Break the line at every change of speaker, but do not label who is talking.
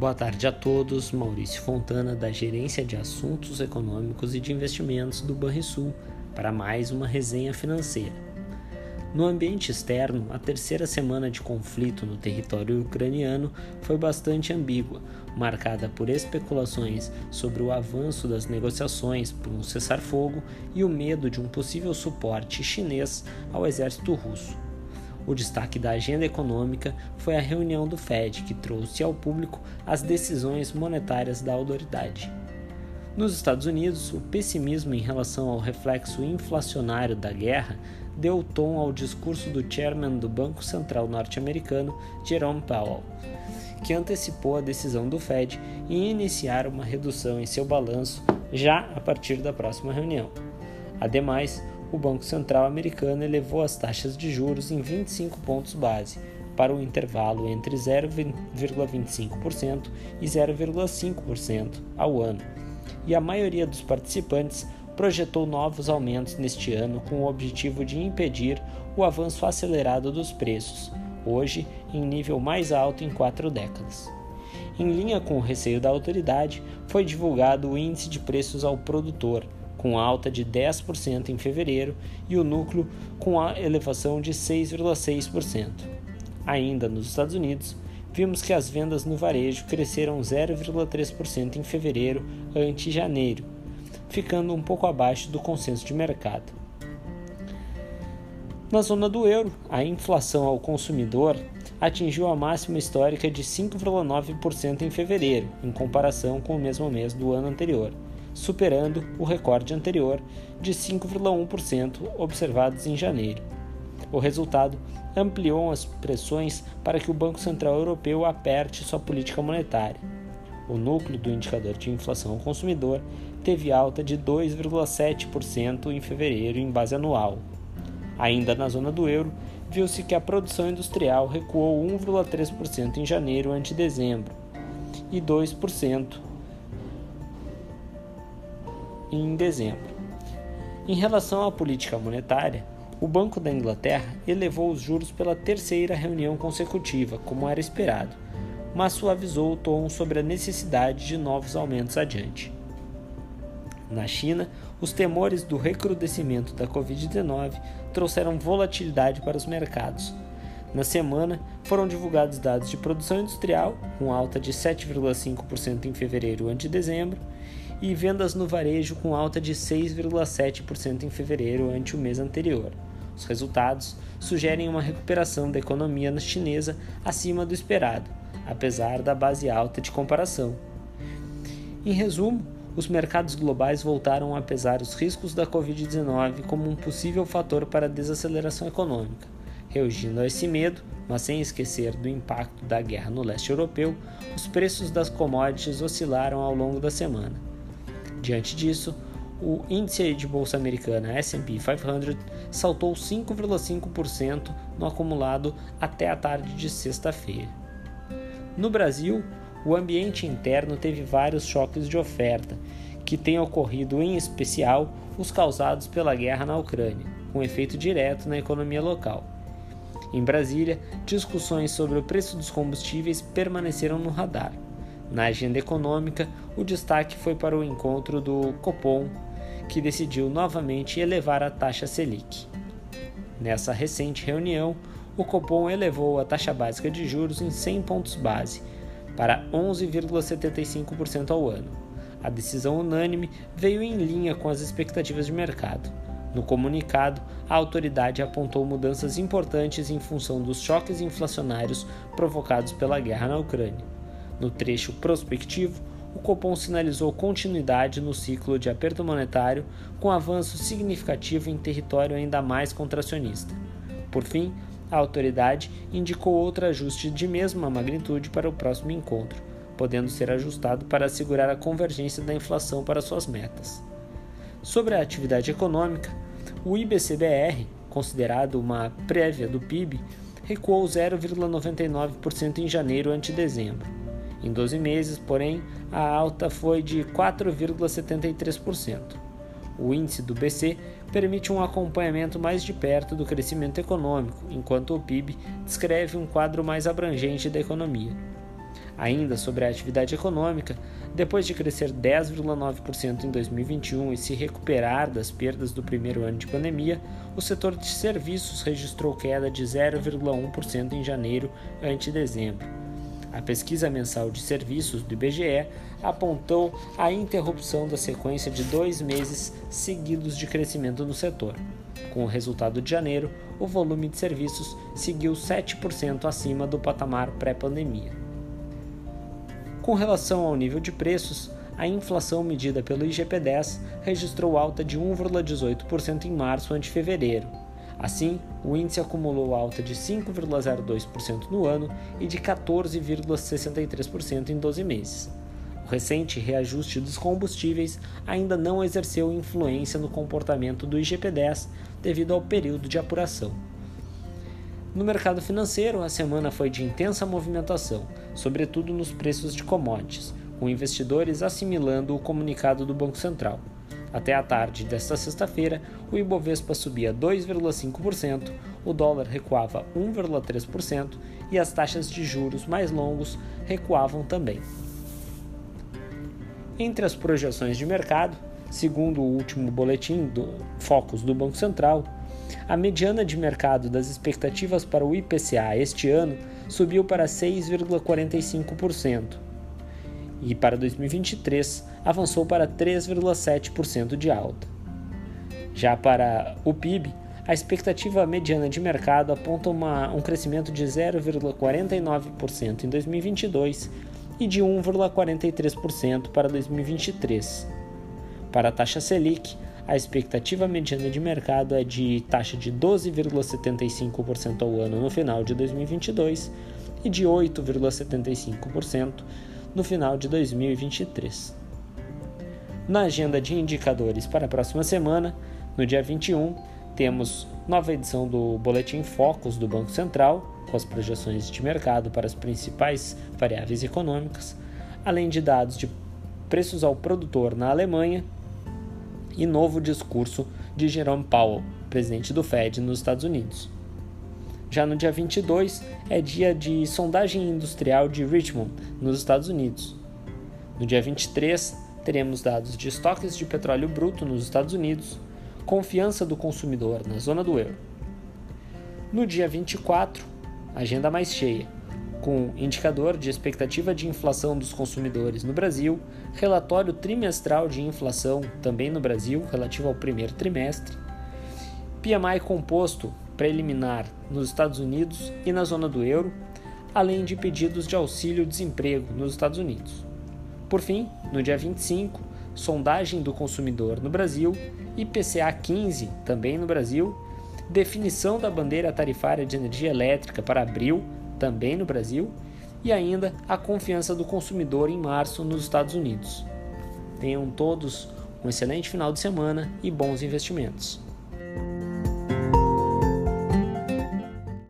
Boa tarde a todos. Maurício Fontana, da Gerência de Assuntos Econômicos e de Investimentos do Banrisul, para mais uma resenha financeira. No ambiente externo, a terceira semana de conflito no território ucraniano foi bastante ambígua, marcada por especulações sobre o avanço das negociações por um cessar-fogo e o medo de um possível suporte chinês ao exército russo. O destaque da agenda econômica foi a reunião do Fed, que trouxe ao público as decisões monetárias da autoridade. Nos Estados Unidos, o pessimismo em relação ao reflexo inflacionário da guerra deu tom ao discurso do chairman do Banco Central norte-americano, Jerome Powell, que antecipou a decisão do Fed em iniciar uma redução em seu balanço já a partir da próxima reunião. Ademais, o Banco Central americano elevou as taxas de juros em 25 pontos base, para o intervalo entre 0,25% e 0,5% ao ano, e a maioria dos participantes projetou novos aumentos neste ano com o objetivo de impedir o avanço acelerado dos preços, hoje em nível mais alto em quatro décadas. Em linha com o receio da autoridade, foi divulgado o Índice de Preços ao Produtor com alta de 10% em fevereiro, e o núcleo com a elevação de 6,6%. Ainda nos Estados Unidos, vimos que as vendas no varejo cresceram 0,3% em fevereiro ante janeiro, ficando um pouco abaixo do consenso de mercado. Na zona do euro, a inflação ao consumidor atingiu a máxima histórica de 5,9% em fevereiro, em comparação com o mesmo mês do ano anterior superando o recorde anterior de 5,1% observados em janeiro. O resultado ampliou as pressões para que o Banco Central Europeu aperte sua política monetária. O núcleo do indicador de inflação ao consumidor teve alta de 2,7% em fevereiro em base anual. Ainda na zona do euro, viu-se que a produção industrial recuou 1,3% em janeiro ante dezembro e 2% em dezembro. Em relação à política monetária, o Banco da Inglaterra elevou os juros pela terceira reunião consecutiva, como era esperado, mas suavizou o tom sobre a necessidade de novos aumentos adiante. Na China, os temores do recrudescimento da Covid-19 trouxeram volatilidade para os mercados. Na semana, foram divulgados dados de produção industrial, com alta de 7,5% em fevereiro ante dezembro, e vendas no varejo com alta de 6,7% em fevereiro ante o mês anterior. Os resultados sugerem uma recuperação da economia chinesa acima do esperado, apesar da base alta de comparação. Em resumo, os mercados globais voltaram a pesar os riscos da Covid-19 como um possível fator para a desaceleração econômica. Reagindo a esse medo, mas sem esquecer do impacto da guerra no leste europeu, os preços das commodities oscilaram ao longo da semana. Diante disso, o índice de bolsa americana S&P 500 saltou 5,5% no acumulado até a tarde de sexta-feira. No Brasil, o ambiente interno teve vários choques de oferta, que têm ocorrido em especial os causados pela guerra na Ucrânia, com efeito direto na economia local. Em Brasília, discussões sobre o preço dos combustíveis permaneceram no radar. Na agenda econômica, o destaque foi para o encontro do Copom, que decidiu novamente elevar a taxa Selic. Nessa recente reunião, o Copom elevou a taxa básica de juros em 100 pontos base, para 11,75% ao ano. A decisão unânime veio em linha com as expectativas de mercado. No comunicado, a autoridade apontou mudanças importantes em função dos choques inflacionários provocados pela guerra na Ucrânia. No trecho prospectivo, o Copom sinalizou continuidade no ciclo de aperto monetário, com avanço significativo em território ainda mais contracionista. Por fim, a autoridade indicou outro ajuste de mesma magnitude para o próximo encontro, podendo ser ajustado para assegurar a convergência da inflação para suas metas. Sobre a atividade econômica, o IBCBR, considerado uma prévia do PIB, recuou 0,99% em janeiro ante dezembro em 12 meses, porém, a alta foi de 4,73%. O índice do BC permite um acompanhamento mais de perto do crescimento econômico, enquanto o PIB descreve um quadro mais abrangente da economia. Ainda sobre a atividade econômica, depois de crescer 10,9% em 2021 e se recuperar das perdas do primeiro ano de pandemia, o setor de serviços registrou queda de 0,1% em janeiro ante dezembro. A pesquisa mensal de serviços do IBGE apontou a interrupção da sequência de dois meses seguidos de crescimento no setor. Com o resultado de janeiro, o volume de serviços seguiu 7% acima do patamar pré-pandemia. Com relação ao nível de preços, a inflação medida pelo IGP-10 registrou alta de 1,18% em março ante fevereiro. Assim, o índice acumulou alta de 5,02% no ano e de 14,63% em 12 meses. O recente reajuste dos combustíveis ainda não exerceu influência no comportamento do IGP-10 devido ao período de apuração. No mercado financeiro, a semana foi de intensa movimentação, sobretudo nos preços de commodities, com investidores assimilando o comunicado do Banco Central. Até a tarde desta sexta-feira, o Ibovespa subia 2,5%, o dólar recuava 1,3% e as taxas de juros mais longos recuavam também. Entre as projeções de mercado, segundo o último boletim do Focus do Banco Central, a mediana de mercado das expectativas para o IPCA este ano subiu para 6,45% e para 2023 avançou para 3,7% de alta. Já para o PIB, a expectativa mediana de mercado aponta uma, um crescimento de 0,49% em 2022 e de 1,43% para 2023. Para a taxa Selic, a expectativa mediana de mercado é de taxa de 12,75% ao ano no final de 2022 e de 8,75% no final de 2023. Na agenda de indicadores para a próxima semana, no dia 21, temos nova edição do Boletim Focus do Banco Central, com as projeções de mercado para as principais variáveis econômicas, além de dados de preços ao produtor na Alemanha e novo discurso de Jerome Powell, presidente do Fed nos Estados Unidos. Já no dia 22 é dia de sondagem industrial de Richmond, nos Estados Unidos. No dia 23 teremos dados de estoques de petróleo bruto nos Estados Unidos, confiança do consumidor na zona do euro. No dia 24, agenda mais cheia, com indicador de expectativa de inflação dos consumidores no Brasil, relatório trimestral de inflação também no Brasil, relativo ao primeiro trimestre, PMI composto preliminar nos Estados Unidos e na zona do euro, além de pedidos de auxílio-desemprego nos Estados Unidos. Por fim, no dia 25, sondagem do consumidor no Brasil, IPCA 15 também no Brasil, definição da bandeira tarifária de energia elétrica para abril também no Brasil, e ainda a confiança do consumidor em março nos Estados Unidos. Tenham todos um excelente final de semana e bons investimentos.